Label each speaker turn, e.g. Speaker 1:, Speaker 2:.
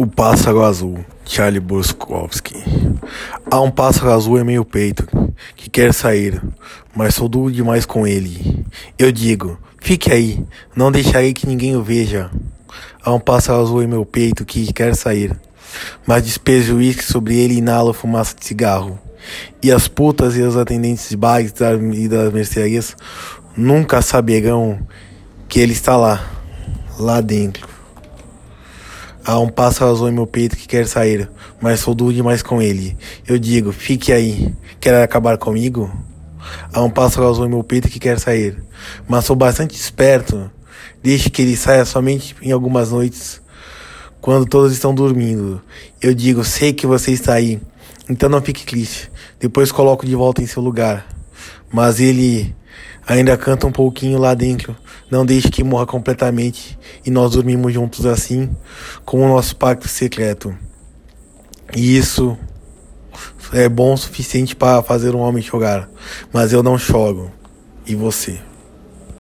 Speaker 1: O pássaro azul, Charlie Bukowski. Há um pássaro azul em meu peito que quer sair, mas sou duro demais com ele. Eu digo, fique aí, não deixarei que ninguém o veja. Há um pássaro azul em meu peito que quer sair, mas despejo uísque sobre ele e inalo fumaça de cigarro. E as putas e os atendentes de bares e das mercearias nunca saberão que ele está lá, lá dentro. Há um pássaro azul em meu peito que quer sair, mas sou duro demais com ele. Eu digo, fique aí. Quer acabar comigo? Há um pássaro azul em meu peito que quer sair, mas sou bastante esperto. Deixe que ele saia somente em algumas noites, quando todos estão dormindo. Eu digo, sei que você está aí, então não fique triste. Depois coloco de volta em seu lugar. Mas ele ainda canta um pouquinho lá dentro. Não deixe que morra completamente e nós dormimos juntos assim, com o nosso pacto secreto. E isso é bom o suficiente para fazer um homem chorar, mas eu não choro. E você?